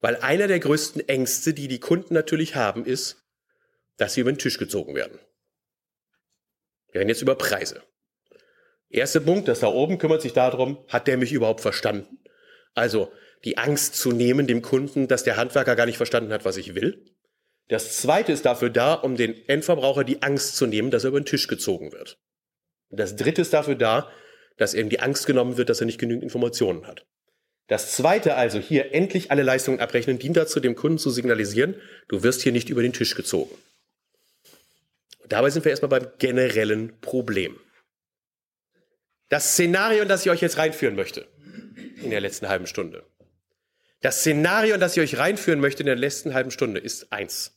Weil einer der größten Ängste, die die Kunden natürlich haben, ist, dass sie über den Tisch gezogen werden. Wir reden jetzt über Preise. Erster Punkt, das da oben kümmert sich darum, hat der mich überhaupt verstanden? Also die Angst zu nehmen dem Kunden, dass der Handwerker gar nicht verstanden hat, was ich will. Das zweite ist dafür da, um den Endverbraucher die Angst zu nehmen, dass er über den Tisch gezogen wird. Und das dritte ist dafür da, dass ihm die Angst genommen wird, dass er nicht genügend Informationen hat. Das zweite also, hier endlich alle Leistungen abrechnen, dient dazu, dem Kunden zu signalisieren, du wirst hier nicht über den Tisch gezogen. Und dabei sind wir erstmal beim generellen Problem. Das Szenario, in das ich euch jetzt reinführen möchte, in der letzten halben Stunde. Das Szenario, in das ich euch reinführen möchte in der letzten halben Stunde, ist eins.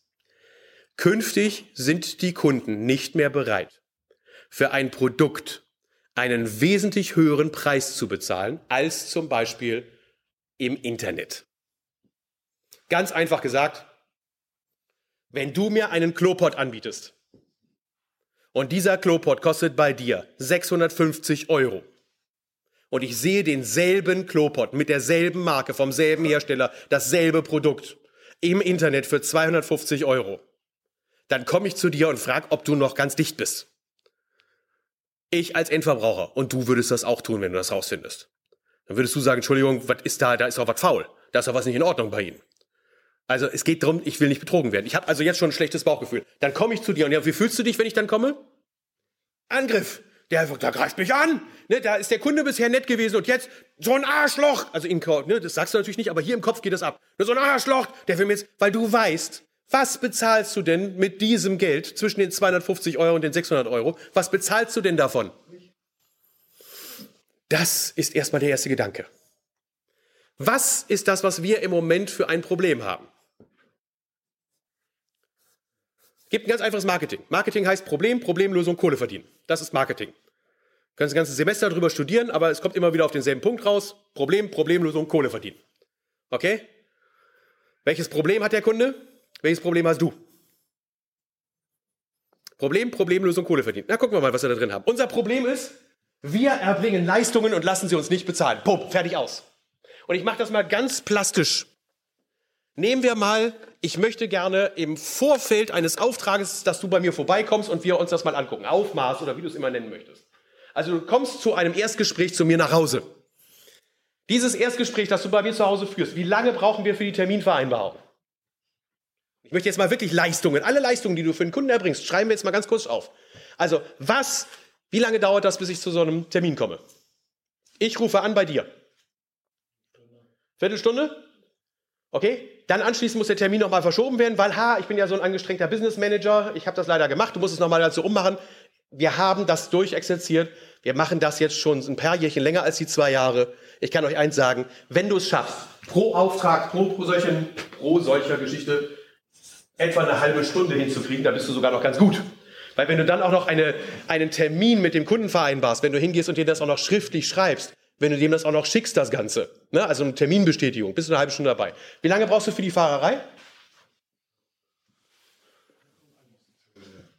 Künftig sind die Kunden nicht mehr bereit, für ein Produkt einen wesentlich höheren Preis zu bezahlen, als zum Beispiel im Internet. Ganz einfach gesagt, wenn du mir einen Klopot anbietest und dieser Klopot kostet bei dir 650 Euro und ich sehe denselben Klopot mit derselben Marke vom selben Hersteller, dasselbe Produkt im Internet für 250 Euro, dann komme ich zu dir und frage, ob du noch ganz dicht bist. Ich als Endverbraucher und du würdest das auch tun, wenn du das rausfindest. Dann würdest du sagen, Entschuldigung, was ist da? Da ist doch was faul. Da ist doch was nicht in Ordnung bei Ihnen. Also es geht darum, ich will nicht betrogen werden. Ich habe also jetzt schon ein schlechtes Bauchgefühl. Dann komme ich zu dir und ja, wie fühlst du dich, wenn ich dann komme? Angriff. Der, der greift mich an. Ne, da ist der Kunde bisher nett gewesen und jetzt so ein Arschloch. Also in, ne, das sagst du natürlich nicht, aber hier im Kopf geht das ab. So ein Arschloch, der will mir jetzt, weil du weißt, was bezahlst du denn mit diesem Geld zwischen den 250 Euro und den 600 Euro? Was bezahlst du denn davon? Das ist erstmal der erste Gedanke. Was ist das, was wir im Moment für ein Problem haben? Es gibt ein ganz einfaches Marketing. Marketing heißt Problem, Problemlösung, Kohle verdienen. Das ist Marketing. Du kannst das ganze Semester darüber studieren, aber es kommt immer wieder auf denselben Punkt raus. Problem, Problemlösung, Kohle verdienen. Okay? Welches Problem hat der Kunde? Welches Problem hast du? Problem, Problemlösung, Kohle verdienen. Na, gucken wir mal, was wir da drin haben. Unser Problem ist, wir erbringen Leistungen und lassen sie uns nicht bezahlen. Pumm, fertig aus. Und ich mache das mal ganz plastisch. Nehmen wir mal, ich möchte gerne im Vorfeld eines Auftrages, dass du bei mir vorbeikommst und wir uns das mal angucken. Aufmaß oder wie du es immer nennen möchtest. Also du kommst zu einem Erstgespräch zu mir nach Hause. Dieses Erstgespräch, das du bei mir zu Hause führst, wie lange brauchen wir für die Terminvereinbarung? Ich möchte jetzt mal wirklich Leistungen, alle Leistungen, die du für den Kunden erbringst, schreiben wir jetzt mal ganz kurz auf. Also, was, wie lange dauert das, bis ich zu so einem Termin komme? Ich rufe an bei dir. Viertelstunde? Okay, dann anschließend muss der Termin nochmal verschoben werden, weil, ha, ich bin ja so ein angestrengter Business Manager, ich habe das leider gemacht, du musst es nochmal dazu ummachen. Wir haben das durchexerziert, wir machen das jetzt schon ein paar Jährchen länger als die zwei Jahre. Ich kann euch eins sagen, wenn du es schaffst, pro Auftrag, pro, pro, solchen, pro solcher Geschichte, etwa eine halbe Stunde hinzukriegen, da bist du sogar noch ganz gut. Weil wenn du dann auch noch eine, einen Termin mit dem Kunden vereinbarst, wenn du hingehst und dir das auch noch schriftlich schreibst, wenn du dem das auch noch schickst, das Ganze, ne? also eine Terminbestätigung, bist du eine halbe Stunde dabei. Wie lange brauchst du für die Fahrerei?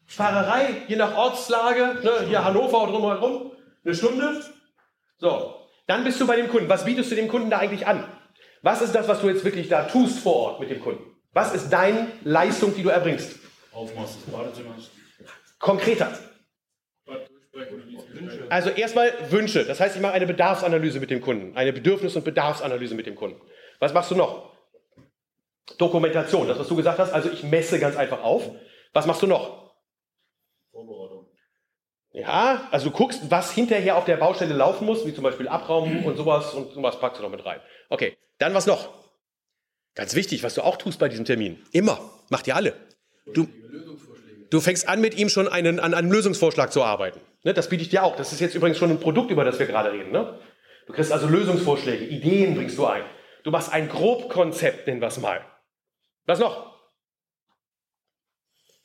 Fahrerei, je nach Ortslage, ne? hier Hannover oder drumherum, eine Stunde. So, dann bist du bei dem Kunden. Was bietest du dem Kunden da eigentlich an? Was ist das, was du jetzt wirklich da tust vor Ort mit dem Kunden? Was ist deine Leistung, die du erbringst? Aufmaß des Badezimmers. Konkreter. Also erstmal Wünsche. Das heißt, ich mache eine Bedarfsanalyse mit dem Kunden. Eine Bedürfnis- und Bedarfsanalyse mit dem Kunden. Was machst du noch? Dokumentation. Das, was du gesagt hast. Also ich messe ganz einfach auf. Was machst du noch? Vorbereitung. Ja, also du guckst, was hinterher auf der Baustelle laufen muss, wie zum Beispiel Abraum und sowas und sowas packst du noch mit rein. Okay, dann was noch? Ganz wichtig, was du auch tust bei diesem Termin. Immer. Macht ihr alle. Du, du fängst an, mit ihm schon einen, an einem Lösungsvorschlag zu arbeiten. Ne, das biete ich dir auch. Das ist jetzt übrigens schon ein Produkt, über das wir gerade reden. Ne? Du kriegst also Lösungsvorschläge, Ideen bringst du ein. Du machst ein Grobkonzept, nennen wir es mal. Was noch?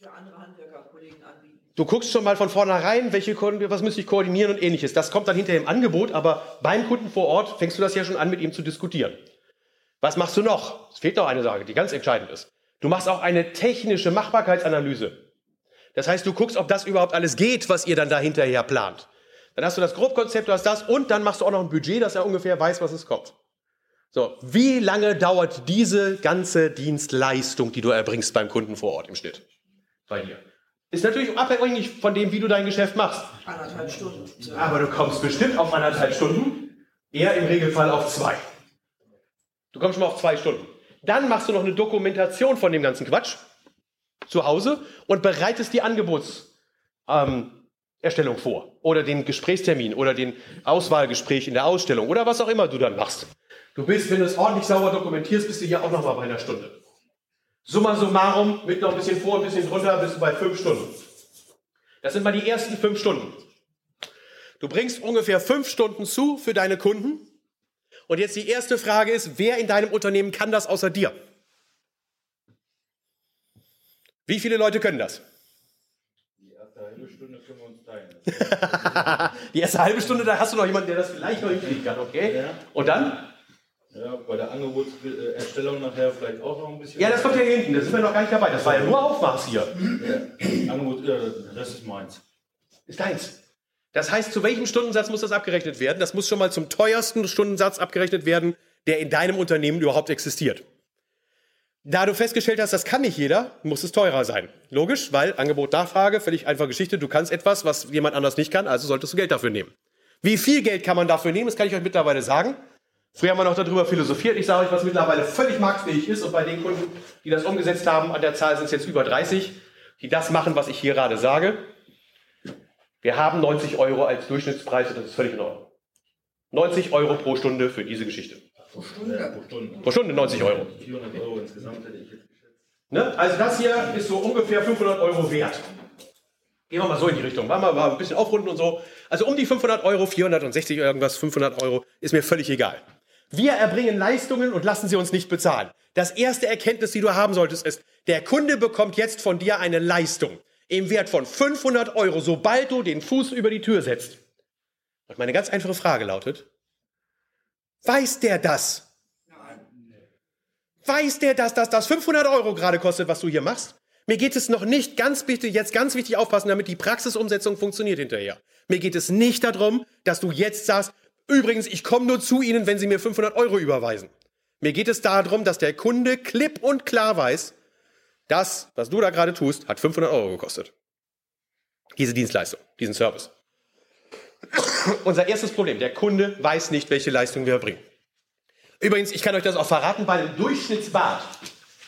Für andere Handwerker, Kollegen anbieten. Du guckst schon mal von vornherein, welche was müsste ich koordinieren und ähnliches. Das kommt dann hinterher im Angebot, aber beim Kunden vor Ort fängst du das ja schon an, mit ihm zu diskutieren. Was machst du noch? Es fehlt noch eine Sache, die ganz entscheidend ist. Du machst auch eine technische Machbarkeitsanalyse. Das heißt, du guckst, ob das überhaupt alles geht, was ihr dann da hinterher plant. Dann hast du das Grobkonzept, du hast das und dann machst du auch noch ein Budget, dass er ungefähr weiß, was es kommt. So, wie lange dauert diese ganze Dienstleistung, die du erbringst beim Kunden vor Ort im Schnitt? Bei dir. Ist natürlich abhängig von dem, wie du dein Geschäft machst. Anderthalb Stunden. Aber du kommst bestimmt auf anderthalb Stunden, eher im Regelfall auf zwei. Du kommst schon mal auf zwei Stunden. Dann machst du noch eine Dokumentation von dem ganzen Quatsch zu Hause und bereitest die Angebotserstellung ähm, vor. Oder den Gesprächstermin oder den Auswahlgespräch in der Ausstellung oder was auch immer du dann machst. Du bist, wenn du es ordentlich sauber dokumentierst, bist du hier auch noch mal bei einer Stunde. Summa summarum, mit noch ein bisschen vor, ein bisschen drunter, bist du bei fünf Stunden. Das sind mal die ersten fünf Stunden. Du bringst ungefähr fünf Stunden zu für deine Kunden. Und jetzt die erste Frage ist, wer in deinem Unternehmen kann das außer dir? Wie viele Leute können das? Die erste halbe Stunde können wir uns teilen. die erste halbe Stunde, da hast du noch jemanden, der das vielleicht noch hinkriegen kann, okay? Und dann? Ja, bei der Angebotserstellung nachher vielleicht auch noch ein bisschen. Ja, das kommt ja hier hinten, da sind wir noch gar nicht dabei. Das war ja nur Aufmaß hier. Ja. Angebot, äh, das ist meins. Ist deins. Das heißt, zu welchem Stundensatz muss das abgerechnet werden? Das muss schon mal zum teuersten Stundensatz abgerechnet werden, der in deinem Unternehmen überhaupt existiert. Da du festgestellt hast, das kann nicht jeder, muss es teurer sein. Logisch, weil Angebot, Nachfrage, völlig einfache Geschichte. Du kannst etwas, was jemand anders nicht kann, also solltest du Geld dafür nehmen. Wie viel Geld kann man dafür nehmen? Das kann ich euch mittlerweile sagen. Früher haben wir noch darüber philosophiert. Ich sage euch, was mittlerweile völlig marktfähig ist. Und bei den Kunden, die das umgesetzt haben, an der Zahl sind es jetzt über 30, die das machen, was ich hier gerade sage. Wir haben 90 Euro als Durchschnittspreis und das ist völlig in Ordnung. 90 Euro pro Stunde für diese Geschichte. Pro Stunde? Pro Stunde. Pro Stunde 90 Euro. 400 Euro insgesamt hätte ich jetzt geschätzt. Ne? Also das hier ist so ungefähr 500 Euro wert. Gehen wir mal so in die Richtung. Machen wir mal ein bisschen aufrunden und so. Also um die 500 Euro, 460 irgendwas, 500 Euro, ist mir völlig egal. Wir erbringen Leistungen und lassen sie uns nicht bezahlen. Das erste Erkenntnis, die du haben solltest, ist, der Kunde bekommt jetzt von dir eine Leistung im Wert von 500 Euro, sobald du den Fuß über die Tür setzt. Und meine ganz einfache Frage lautet, weiß der das? Weiß der, dass das, das 500 Euro gerade kostet, was du hier machst? Mir geht es noch nicht, ganz bitte, jetzt ganz wichtig aufpassen, damit die Praxisumsetzung funktioniert hinterher. Mir geht es nicht darum, dass du jetzt sagst, übrigens, ich komme nur zu Ihnen, wenn Sie mir 500 Euro überweisen. Mir geht es darum, dass der Kunde klipp und klar weiß, das, was du da gerade tust, hat 500 Euro gekostet. Diese Dienstleistung, diesen Service. Unser erstes Problem, der Kunde weiß nicht, welche Leistung wir erbringen. Übrigens, ich kann euch das auch verraten, bei einem Durchschnittsbad.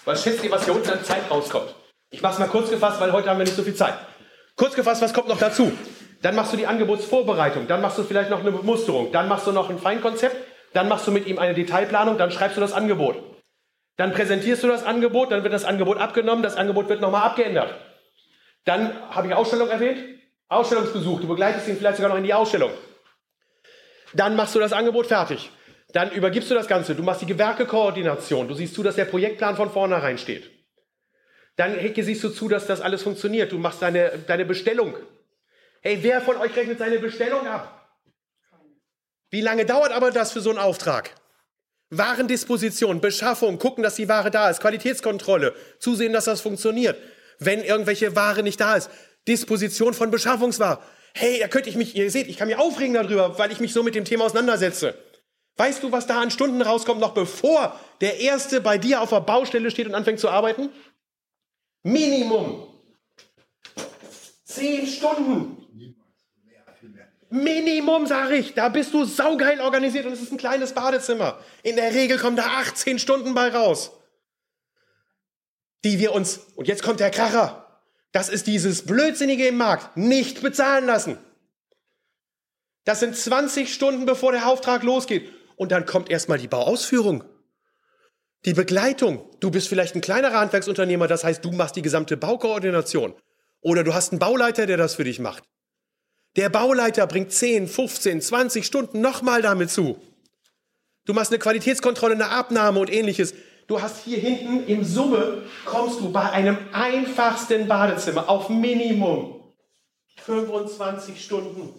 Was schätzt ihr, was hier unten an Zeit rauskommt? Ich mache es mal kurz gefasst, weil heute haben wir nicht so viel Zeit. Kurz gefasst, was kommt noch dazu? Dann machst du die Angebotsvorbereitung, dann machst du vielleicht noch eine Bemusterung, dann machst du noch ein Feinkonzept, dann machst du mit ihm eine Detailplanung, dann schreibst du das Angebot. Dann präsentierst du das Angebot, dann wird das Angebot abgenommen, das Angebot wird nochmal abgeändert. Dann habe ich Ausstellung erwähnt, Ausstellungsbesuch, du begleitest ihn vielleicht sogar noch in die Ausstellung. Dann machst du das Angebot fertig. Dann übergibst du das Ganze. Du machst die Gewerkekoordination. Du siehst zu, dass der Projektplan von vornherein steht. Dann siehst du zu, dass das alles funktioniert. Du machst deine, deine Bestellung. Hey, wer von euch rechnet seine Bestellung ab? Wie lange dauert aber das für so einen Auftrag? Warendisposition, Beschaffung, gucken, dass die Ware da ist, Qualitätskontrolle, zusehen, dass das funktioniert. Wenn irgendwelche Ware nicht da ist, Disposition von Beschaffungsware. Hey, da könnte ich mich, ihr seht, ich kann mich aufregen darüber, weil ich mich so mit dem Thema auseinandersetze. Weißt du, was da an Stunden rauskommt, noch bevor der Erste bei dir auf der Baustelle steht und anfängt zu arbeiten? Minimum. Zehn Stunden. Minimum, sage ich. Da bist du saugeil organisiert und es ist ein kleines Badezimmer. In der Regel kommen da 18 Stunden bei raus. Die wir uns, und jetzt kommt der Kracher, das ist dieses Blödsinnige im Markt, nicht bezahlen lassen. Das sind 20 Stunden, bevor der Auftrag losgeht. Und dann kommt erstmal die Bauausführung. Die Begleitung. Du bist vielleicht ein kleinerer Handwerksunternehmer, das heißt, du machst die gesamte Baukoordination. Oder du hast einen Bauleiter, der das für dich macht. Der Bauleiter bringt 10, 15, 20 Stunden nochmal damit zu. Du machst eine Qualitätskontrolle, eine Abnahme und ähnliches. Du hast hier hinten im Summe kommst du bei einem einfachsten Badezimmer auf Minimum 25 Stunden.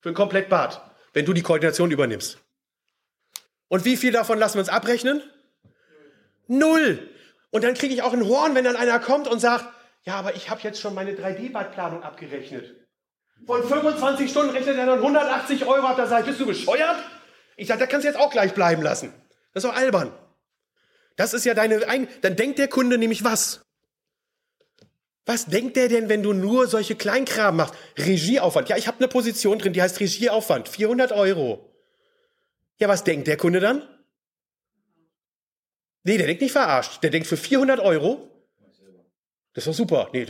Für ein Komplettbad, wenn du die Koordination übernimmst. Und wie viel davon lassen wir uns abrechnen? Null. Und dann kriege ich auch ein Horn, wenn dann einer kommt und sagt, ja, aber ich habe jetzt schon meine 3D-Badplanung abgerechnet. Von 25 Stunden rechnet er dann 180 Euro ab. Da sage ich, bist du bescheuert? Ich sage, da kannst du jetzt auch gleich bleiben lassen. Das ist doch albern. Das ist ja deine, Ein dann denkt der Kunde nämlich was? Was denkt der denn, wenn du nur solche Kleinkram machst? Regieaufwand. Ja, ich habe eine Position drin, die heißt Regieaufwand. 400 Euro. Ja, was denkt der Kunde dann? Nee, der denkt nicht verarscht. Der denkt für 400 Euro. Das ist doch super. Nee,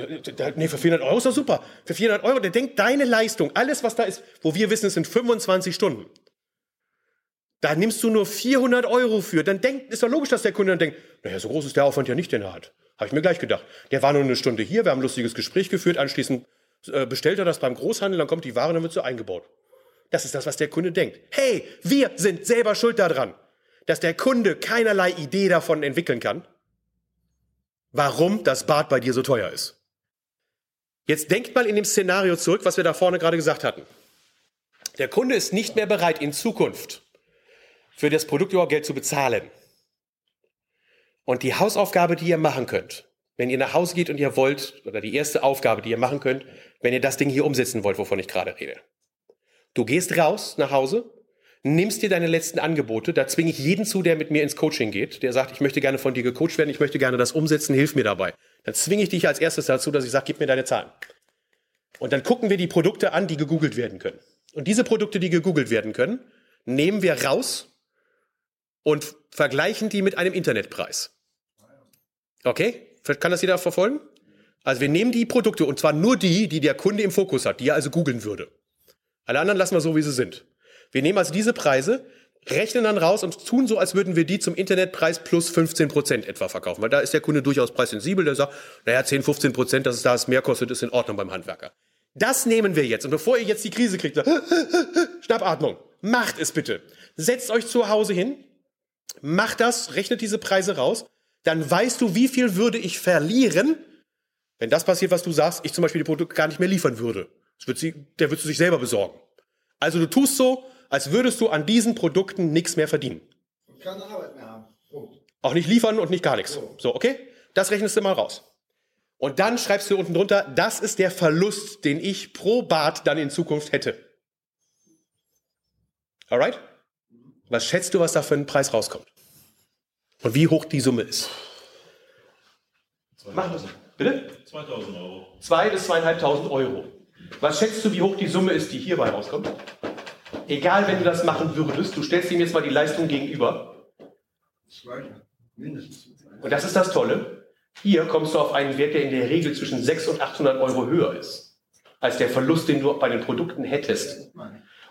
nee, für 400 Euro ist doch super. Für 400 Euro, der denkt deine Leistung, alles was da ist, wo wir wissen, es sind 25 Stunden. Da nimmst du nur 400 Euro für. Dann denkt, ist doch logisch, dass der Kunde dann denkt, naja, so groß ist der Aufwand ja nicht, den er hat. Habe ich mir gleich gedacht. Der war nur eine Stunde hier, wir haben ein lustiges Gespräch geführt, anschließend äh, bestellt er das beim Großhandel, dann kommt die Ware, dann wird so eingebaut. Das ist das, was der Kunde denkt. Hey, wir sind selber schuld daran, dass der Kunde keinerlei Idee davon entwickeln kann, warum das Bad bei dir so teuer ist. Jetzt denkt mal in dem Szenario zurück, was wir da vorne gerade gesagt hatten. Der Kunde ist nicht mehr bereit, in Zukunft für das Produkt überhaupt Geld zu bezahlen. Und die Hausaufgabe, die ihr machen könnt, wenn ihr nach Hause geht und ihr wollt, oder die erste Aufgabe, die ihr machen könnt, wenn ihr das Ding hier umsetzen wollt, wovon ich gerade rede. Du gehst raus nach Hause, nimmst dir deine letzten Angebote, da zwinge ich jeden zu, der mit mir ins Coaching geht, der sagt, ich möchte gerne von dir gecoacht werden, ich möchte gerne das umsetzen, hilf mir dabei. Dann zwinge ich dich als erstes dazu, dass ich sage, gib mir deine Zahlen. Und dann gucken wir die Produkte an, die gegoogelt werden können. Und diese Produkte, die gegoogelt werden können, nehmen wir raus und vergleichen die mit einem Internetpreis. Okay? Kann das jeder verfolgen? Also wir nehmen die Produkte und zwar nur die, die der Kunde im Fokus hat, die er also googeln würde. Alle anderen lassen wir so, wie sie sind. Wir nehmen also diese Preise, rechnen dann raus und tun so, als würden wir die zum Internetpreis plus 15 Prozent etwa verkaufen. Weil da ist der Kunde durchaus preissensibel, der sagt, naja, 10, 15 Prozent, dass es da mehr kostet, ist in Ordnung beim Handwerker. Das nehmen wir jetzt. Und bevor ihr jetzt die Krise kriegt, sagt, Schnappatmung, macht es bitte. Setzt euch zu Hause hin, Mach das, rechnet diese Preise raus, dann weißt du, wie viel würde ich verlieren, wenn das passiert, was du sagst, ich zum Beispiel die Produkte gar nicht mehr liefern würde. Das wird sie, der würdest du sich selber besorgen. Also du tust so, als würdest du an diesen Produkten nichts mehr verdienen. Und keine Arbeit mehr haben. Punkt. Auch nicht liefern und nicht gar nichts. So, okay? Das rechnest du mal raus. Und dann schreibst du unten drunter, das ist der Verlust, den ich pro Bad dann in Zukunft hätte. Alright? Was schätzt du, was da für ein Preis rauskommt? Und wie hoch die Summe ist? Machen wir Bitte? 2000 Euro. 2.000 bis 2.500 Euro. Was schätzt du, wie hoch die Summe ist, die hierbei rauskommt? Egal, wenn du das machen würdest, du stellst ihm jetzt mal die Leistung gegenüber. Zwei, mindestens. Und das ist das Tolle. Hier kommst du auf einen Wert, der in der Regel zwischen 600 und 800 Euro höher ist, als der Verlust, den du bei den Produkten hättest.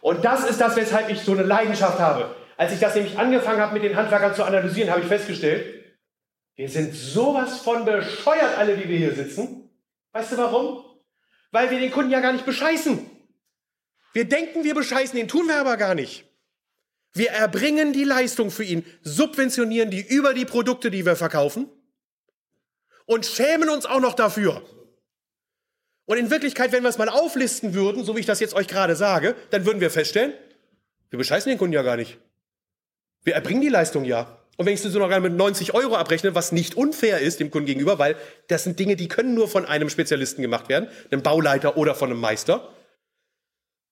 Und das ist das, weshalb ich so eine Leidenschaft habe. Als ich das nämlich angefangen habe, mit den Handwerkern zu analysieren, habe ich festgestellt, wir sind sowas von bescheuert, alle, die wir hier sitzen. Weißt du warum? Weil wir den Kunden ja gar nicht bescheißen. Wir denken, wir bescheißen den, tun wir aber gar nicht. Wir erbringen die Leistung für ihn, subventionieren die über die Produkte, die wir verkaufen und schämen uns auch noch dafür. Und in Wirklichkeit, wenn wir es mal auflisten würden, so wie ich das jetzt euch gerade sage, dann würden wir feststellen, wir bescheißen den Kunden ja gar nicht. Wir erbringen die Leistung ja. Und wenn ich sie so noch mit 90 Euro abrechne, was nicht unfair ist dem Kunden gegenüber, weil das sind Dinge, die können nur von einem Spezialisten gemacht werden, einem Bauleiter oder von einem Meister,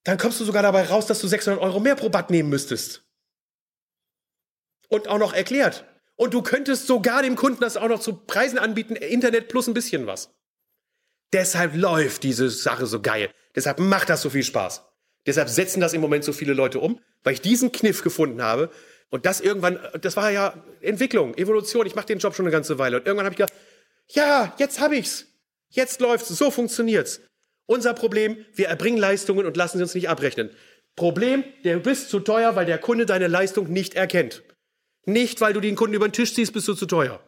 dann kommst du sogar dabei raus, dass du 600 Euro mehr pro Bad nehmen müsstest. Und auch noch erklärt. Und du könntest sogar dem Kunden das auch noch zu Preisen anbieten, Internet plus ein bisschen was. Deshalb läuft diese Sache so geil. Deshalb macht das so viel Spaß. Deshalb setzen das im Moment so viele Leute um, weil ich diesen Kniff gefunden habe, und das irgendwann, das war ja Entwicklung, Evolution. Ich mache den Job schon eine ganze Weile. Und irgendwann habe ich gedacht, ja, jetzt habe ich's. Jetzt läuft's. So funktioniert's. Unser Problem, wir erbringen Leistungen und lassen sie uns nicht abrechnen. Problem, der bist zu teuer, weil der Kunde deine Leistung nicht erkennt. Nicht, weil du den Kunden über den Tisch ziehst, bist du zu teuer.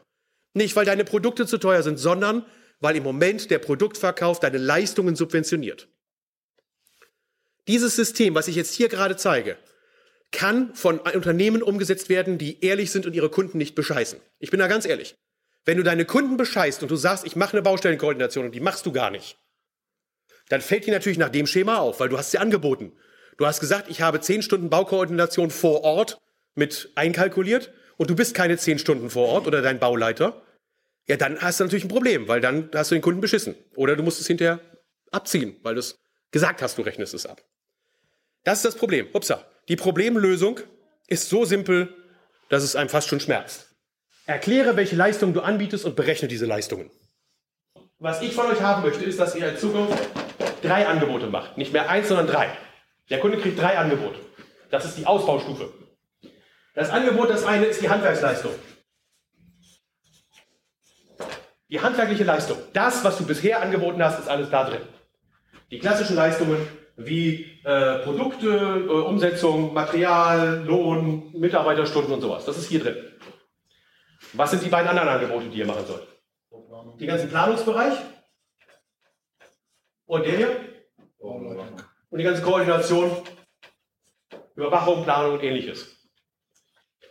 Nicht, weil deine Produkte zu teuer sind, sondern weil im Moment der Produktverkauf deine Leistungen subventioniert. Dieses System, was ich jetzt hier gerade zeige, kann von Unternehmen umgesetzt werden, die ehrlich sind und ihre Kunden nicht bescheißen. Ich bin da ganz ehrlich. Wenn du deine Kunden bescheißt und du sagst, ich mache eine Baustellenkoordination und die machst du gar nicht, dann fällt die natürlich nach dem Schema auf, weil du hast sie angeboten. Du hast gesagt, ich habe zehn Stunden Baukoordination vor Ort mit einkalkuliert und du bist keine zehn Stunden vor Ort oder dein Bauleiter. Ja, dann hast du natürlich ein Problem, weil dann hast du den Kunden beschissen. Oder du musst es hinterher abziehen, weil du es gesagt hast, du rechnest es ab. Das ist das Problem. Upsa. Die Problemlösung ist so simpel, dass es einem fast schon schmerzt. Erkläre, welche Leistungen du anbietest und berechne diese Leistungen. Was ich von euch haben möchte, ist, dass ihr in Zukunft drei Angebote macht. Nicht mehr eins, sondern drei. Der Kunde kriegt drei Angebote. Das ist die Ausbaustufe. Das Angebot, das eine ist die Handwerksleistung. Die handwerkliche Leistung. Das, was du bisher angeboten hast, ist alles da drin. Die klassischen Leistungen wie äh, Produkte, äh, Umsetzung, Material, Lohn, Mitarbeiterstunden und sowas. Das ist hier drin. Was sind die beiden anderen Angebote, die ihr machen sollt? Die ganzen Planungsbereich und der hier? Und die ganze Koordination, Überwachung, Planung und ähnliches.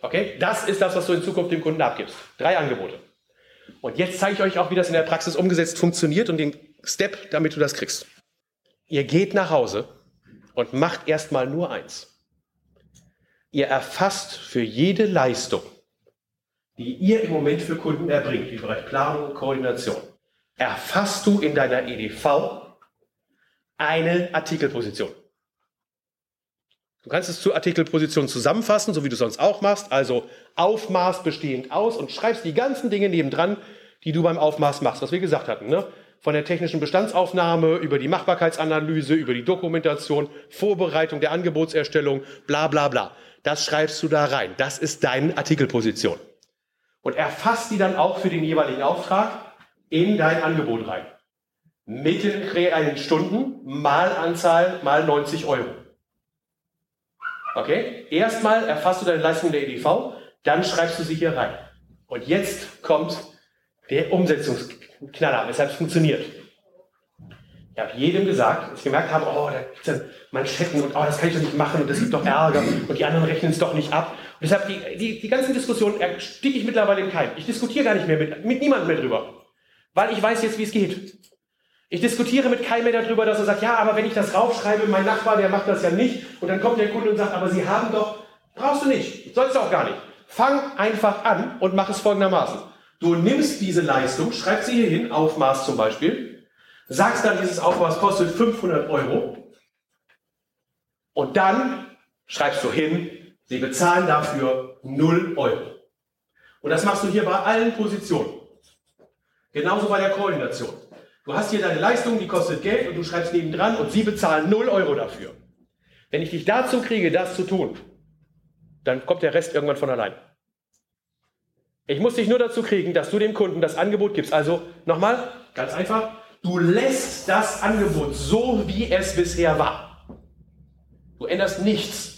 Okay, das ist das, was du in Zukunft dem Kunden abgibst. Drei Angebote. Und jetzt zeige ich euch auch, wie das in der Praxis umgesetzt funktioniert und den Step, damit du das kriegst. Ihr geht nach Hause und macht erstmal nur eins. Ihr erfasst für jede Leistung, die ihr im Moment für Kunden erbringt, wie Bereich Planung und Koordination, erfasst du in deiner EDV eine Artikelposition. Du kannst es zur Artikelposition zusammenfassen, so wie du sonst auch machst, also Aufmaß bestehend aus und schreibst die ganzen Dinge nebendran, die du beim Aufmaß machst, was wir gesagt hatten. Ne? Von der technischen Bestandsaufnahme über die Machbarkeitsanalyse, über die Dokumentation, Vorbereitung der Angebotserstellung, bla bla bla. Das schreibst du da rein. Das ist deine Artikelposition. Und erfasst die dann auch für den jeweiligen Auftrag in dein Angebot rein. Mit den reellen Stunden mal Anzahl mal 90 Euro. Okay? Erstmal erfasst du deine Leistung der EDV, dann schreibst du sie hier rein. Und jetzt kommt der Umsetzungsknaller, weshalb es funktioniert. Ich habe jedem gesagt, dass ich gemerkt habe, oh, da gibt es Manschetten und oh, das kann ich doch nicht machen und das gibt doch Ärger und die anderen rechnen es doch nicht ab. Und deshalb, die, die, die ganzen Diskussionen ersticke ich mittlerweile im Keim. Ich diskutiere gar nicht mehr mit, mit niemandem mehr drüber. Weil ich weiß jetzt, wie es geht. Ich diskutiere mit keinem mehr darüber, dass er sagt, ja, aber wenn ich das raufschreibe, mein Nachbar, der macht das ja nicht. Und dann kommt der Kunde und sagt, aber Sie haben doch, brauchst du nicht, sollst du auch gar nicht. Fang einfach an und mach es folgendermaßen. Du nimmst diese Leistung, schreibst sie hier hin, Aufmaß zum Beispiel, sagst dann, dieses Aufmaß kostet 500 Euro und dann schreibst du hin, sie bezahlen dafür 0 Euro. Und das machst du hier bei allen Positionen. Genauso bei der Koordination. Du hast hier deine Leistung, die kostet Geld und du schreibst nebendran und sie bezahlen 0 Euro dafür. Wenn ich dich dazu kriege, das zu tun, dann kommt der Rest irgendwann von allein. Ich muss dich nur dazu kriegen, dass du dem Kunden das Angebot gibst. Also nochmal, ganz einfach, du lässt das Angebot so, wie es bisher war. Du änderst nichts.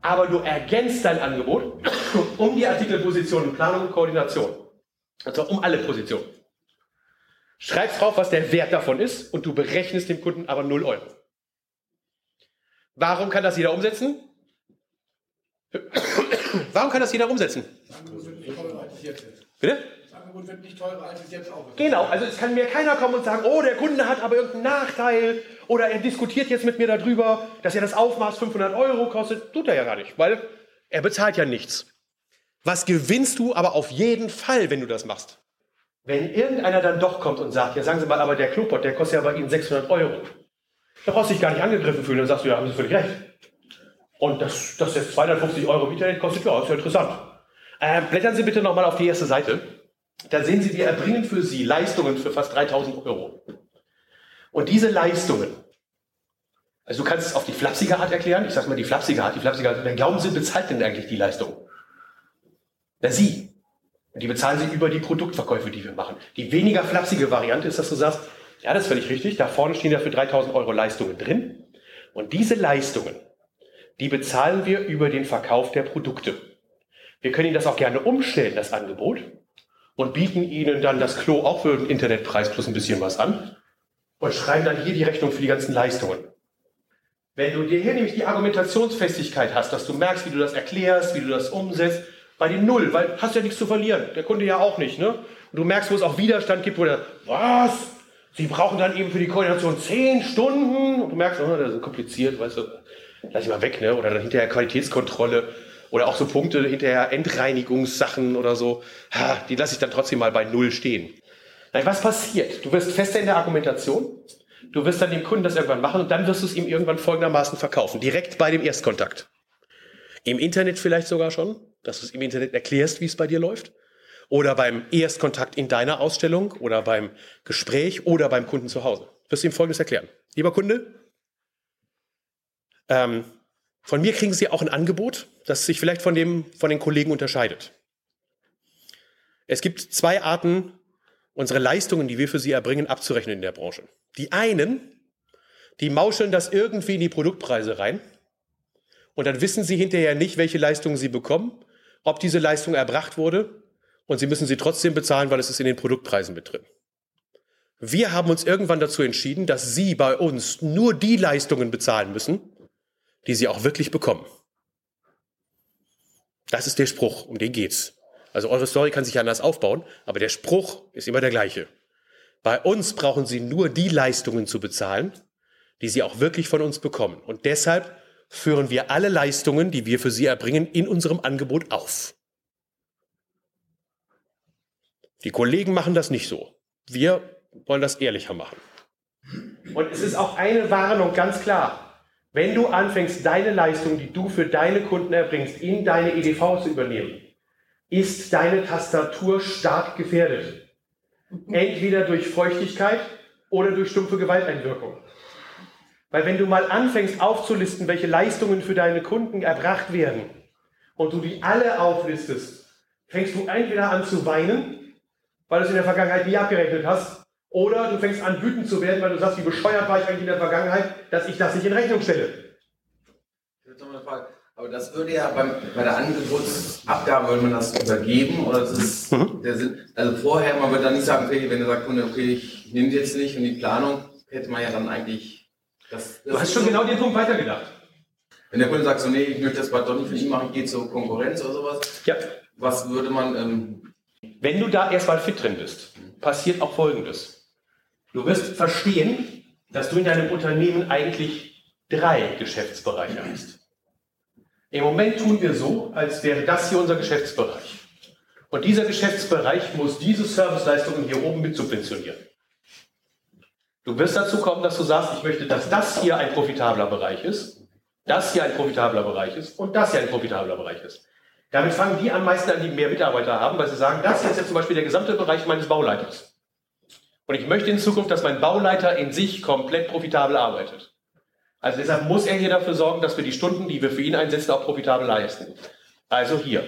Aber du ergänzt dein Angebot um die Artikelpositionen Planung und Koordination. Also um alle Positionen. Schreibst drauf, was der Wert davon ist und du berechnest dem Kunden aber 0 Euro. Warum kann das jeder umsetzen? Warum kann das jeder umsetzen? Bitte? Das Angebot wird nicht teurer, als es jetzt auch ist. Genau, also es kann mir keiner kommen und sagen, oh, der Kunde hat aber irgendeinen Nachteil oder er diskutiert jetzt mit mir darüber, dass ja das Aufmaß 500 Euro kostet. Tut er ja gar nicht, weil er bezahlt ja nichts. Was gewinnst du aber auf jeden Fall, wenn du das machst? Wenn irgendeiner dann doch kommt und sagt, ja sagen Sie mal, aber der Klopot, der kostet ja bei Ihnen 600 Euro. Da brauchst du dich gar nicht angegriffen fühlen, dann sagst du, ja, haben Sie völlig recht. Und das, das jetzt 250 Euro im Internet kostet, ja, ist ja interessant. Äh, blättern Sie bitte nochmal auf die erste Seite. Da sehen Sie, wir erbringen für Sie Leistungen für fast 3000 Euro. Und diese Leistungen, also du kannst es auf die flapsige Art erklären. Ich sage mal die flapsige Art, die flapsige Art. Wer glauben Sie, bezahlt denn eigentlich die Leistung? Na, Sie. Und die bezahlen Sie über die Produktverkäufe, die wir machen. Die weniger flapsige Variante ist, dass du sagst, ja, das ist völlig richtig, da vorne stehen ja für 3000 Euro Leistungen drin. Und diese Leistungen, die bezahlen wir über den Verkauf der Produkte. Wir können Ihnen das auch gerne umstellen, das Angebot, und bieten Ihnen dann das Klo auch für den Internetpreis plus ein bisschen was an und schreiben dann hier die Rechnung für die ganzen Leistungen. Wenn du dir hier nämlich die Argumentationsfestigkeit hast, dass du merkst, wie du das erklärst, wie du das umsetzt, bei den Null, weil hast ja nichts zu verlieren, der Kunde ja auch nicht, ne? Und du merkst, wo es auch Widerstand gibt, wo der, was? Sie brauchen dann eben für die Koordination zehn Stunden. Und du merkst, oh, das ist kompliziert, weißt du, lass ich mal weg, ne? Oder dann hinterher Qualitätskontrolle. Oder auch so Punkte hinterher Endreinigungssachen oder so. Ha, die lasse ich dann trotzdem mal bei Null stehen. Nein, was passiert? Du wirst fester in der Argumentation. Du wirst dann dem Kunden das irgendwann machen und dann wirst du es ihm irgendwann folgendermaßen verkaufen. Direkt bei dem Erstkontakt. Im Internet vielleicht sogar schon, dass du es im Internet erklärst, wie es bei dir läuft. Oder beim Erstkontakt in deiner Ausstellung oder beim Gespräch oder beim Kunden zu Hause. Wirst du ihm Folgendes erklären. Lieber Kunde, ähm, von mir kriegen Sie auch ein Angebot, das sich vielleicht von, dem, von den Kollegen unterscheidet. Es gibt zwei Arten, unsere Leistungen, die wir für Sie erbringen, abzurechnen in der Branche. Die einen, die mauscheln das irgendwie in die Produktpreise rein und dann wissen Sie hinterher nicht, welche Leistungen Sie bekommen, ob diese Leistung erbracht wurde und Sie müssen sie trotzdem bezahlen, weil es ist in den Produktpreisen mit drin. Wir haben uns irgendwann dazu entschieden, dass Sie bei uns nur die Leistungen bezahlen müssen, die Sie auch wirklich bekommen. Das ist der Spruch, um den geht's. Also eure Story kann sich anders aufbauen, aber der Spruch ist immer der gleiche. Bei uns brauchen Sie nur die Leistungen zu bezahlen, die Sie auch wirklich von uns bekommen. Und deshalb führen wir alle Leistungen, die wir für Sie erbringen, in unserem Angebot auf. Die Kollegen machen das nicht so. Wir wollen das ehrlicher machen. Und es ist auch eine Warnung ganz klar. Wenn du anfängst, deine Leistung, die du für deine Kunden erbringst, in deine EDV zu übernehmen, ist deine Tastatur stark gefährdet. Entweder durch Feuchtigkeit oder durch stumpfe Gewalteinwirkung. Weil wenn du mal anfängst aufzulisten, welche Leistungen für deine Kunden erbracht werden und du die alle auflistest, fängst du entweder an zu weinen, weil du es in der Vergangenheit nie abgerechnet hast, oder du fängst an wütend zu werden, weil du sagst, wie bescheuert war ich eigentlich in der Vergangenheit, dass ich das nicht in Rechnung stelle. Aber das würde ja beim, bei der Angebotsabgabe, würde man das übergeben oder das ist mhm. der Sinn. Also vorher, man würde dann nicht sagen, okay, wenn der sagt, okay, ich nehme jetzt nicht und die Planung, hätte man ja dann eigentlich das. das du hast schon so, genau den Punkt weitergedacht. Wenn der Kunde sagt, so, nee, ich möchte das doch nicht für ihn machen, ich gehe zur Konkurrenz oder sowas. Ja. Was würde man. Ähm, wenn du da erstmal fit drin bist, passiert auch Folgendes. Du wirst verstehen, dass du in deinem Unternehmen eigentlich drei Geschäftsbereiche hast. Im Moment tun wir so, als wäre das hier unser Geschäftsbereich. Und dieser Geschäftsbereich muss diese Serviceleistungen hier oben mit subventionieren. Du wirst dazu kommen, dass du sagst, ich möchte, dass das hier ein profitabler Bereich ist, das hier ein profitabler Bereich ist und das hier ein profitabler Bereich ist. Damit fangen die am meisten an, die mehr Mitarbeiter haben, weil sie sagen, das hier ist jetzt zum Beispiel der gesamte Bereich meines Bauleiters. Und ich möchte in Zukunft, dass mein Bauleiter in sich komplett profitabel arbeitet. Also deshalb muss er hier dafür sorgen, dass wir die Stunden, die wir für ihn einsetzen, auch profitabel leisten. Also hier.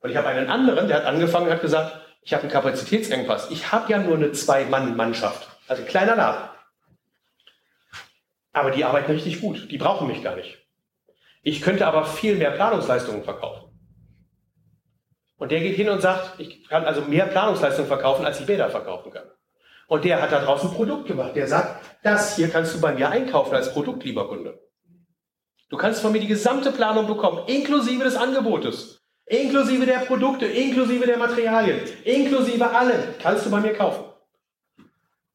Und ich habe einen anderen, der hat angefangen und hat gesagt, ich habe einen Kapazitätsengpass. Ich habe ja nur eine Zwei-Mann-Mannschaft. Also ein kleiner Laden. Aber die arbeiten richtig gut. Die brauchen mich gar nicht. Ich könnte aber viel mehr Planungsleistungen verkaufen. Und der geht hin und sagt, ich kann also mehr Planungsleistungen verkaufen, als ich Bäder verkaufen kann. Und der hat da draußen ein Produkt gemacht. Der sagt, das hier kannst du bei mir einkaufen als Produkt, lieber Kunde. Du kannst von mir die gesamte Planung bekommen, inklusive des Angebotes, inklusive der Produkte, inklusive der Materialien, inklusive allem, kannst du bei mir kaufen.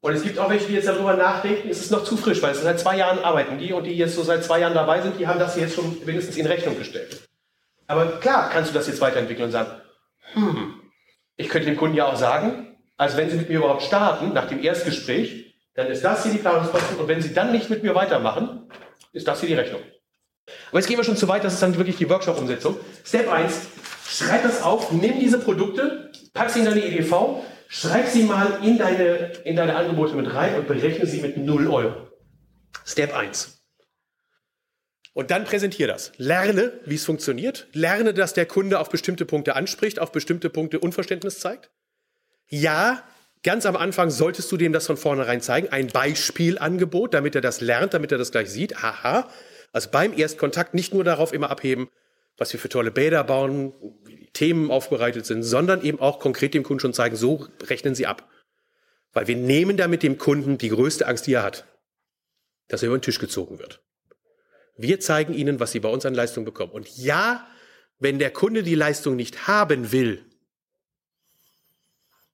Und es gibt auch welche, die jetzt darüber nachdenken, es ist noch zu frisch, weil es seit zwei Jahren arbeiten die und die jetzt so seit zwei Jahren dabei sind, die haben das jetzt schon wenigstens in Rechnung gestellt. Aber klar kannst du das jetzt weiterentwickeln und sagen, hm, ich könnte dem Kunden ja auch sagen, also wenn Sie mit mir überhaupt starten, nach dem Erstgespräch, dann ist das hier die Planungskosten und wenn Sie dann nicht mit mir weitermachen, ist das hier die Rechnung. Aber jetzt gehen wir schon zu weit, das ist dann wirklich die Workshop-Umsetzung. Step 1, schreib das auf, nimm diese Produkte, pack sie in deine EDV, schreib sie mal in deine, in deine Angebote mit rein und berechne sie mit 0 Euro. Step 1. Und dann präsentiere das. Lerne, wie es funktioniert. Lerne, dass der Kunde auf bestimmte Punkte anspricht, auf bestimmte Punkte Unverständnis zeigt. Ja, ganz am Anfang solltest du dem das von vornherein zeigen, ein Beispielangebot, damit er das lernt, damit er das gleich sieht. Aha. Also beim Erstkontakt nicht nur darauf immer abheben, was wir für tolle Bäder bauen, wie die Themen aufbereitet sind, sondern eben auch konkret dem Kunden schon zeigen, so rechnen sie ab. Weil wir nehmen damit dem Kunden die größte Angst, die er hat, dass er über den Tisch gezogen wird. Wir zeigen ihnen, was sie bei uns an Leistung bekommen. Und ja, wenn der Kunde die Leistung nicht haben will,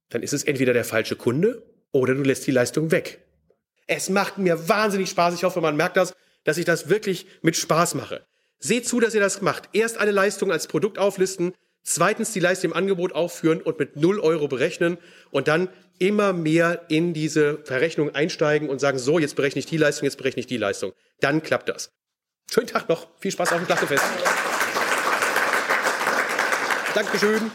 dann ist es entweder der falsche Kunde oder du lässt die Leistung weg. Es macht mir wahnsinnig Spaß. Ich hoffe, man merkt das, dass ich das wirklich mit Spaß mache. Seht zu, dass ihr das macht. Erst eine Leistung als Produkt auflisten, zweitens die Leistung im Angebot aufführen und mit 0 Euro berechnen und dann immer mehr in diese Verrechnung einsteigen und sagen, so, jetzt berechne ich die Leistung, jetzt berechne ich die Leistung. Dann klappt das. Schönen Tag noch. Viel Spaß auf dem Schlachtefest. Dankeschön.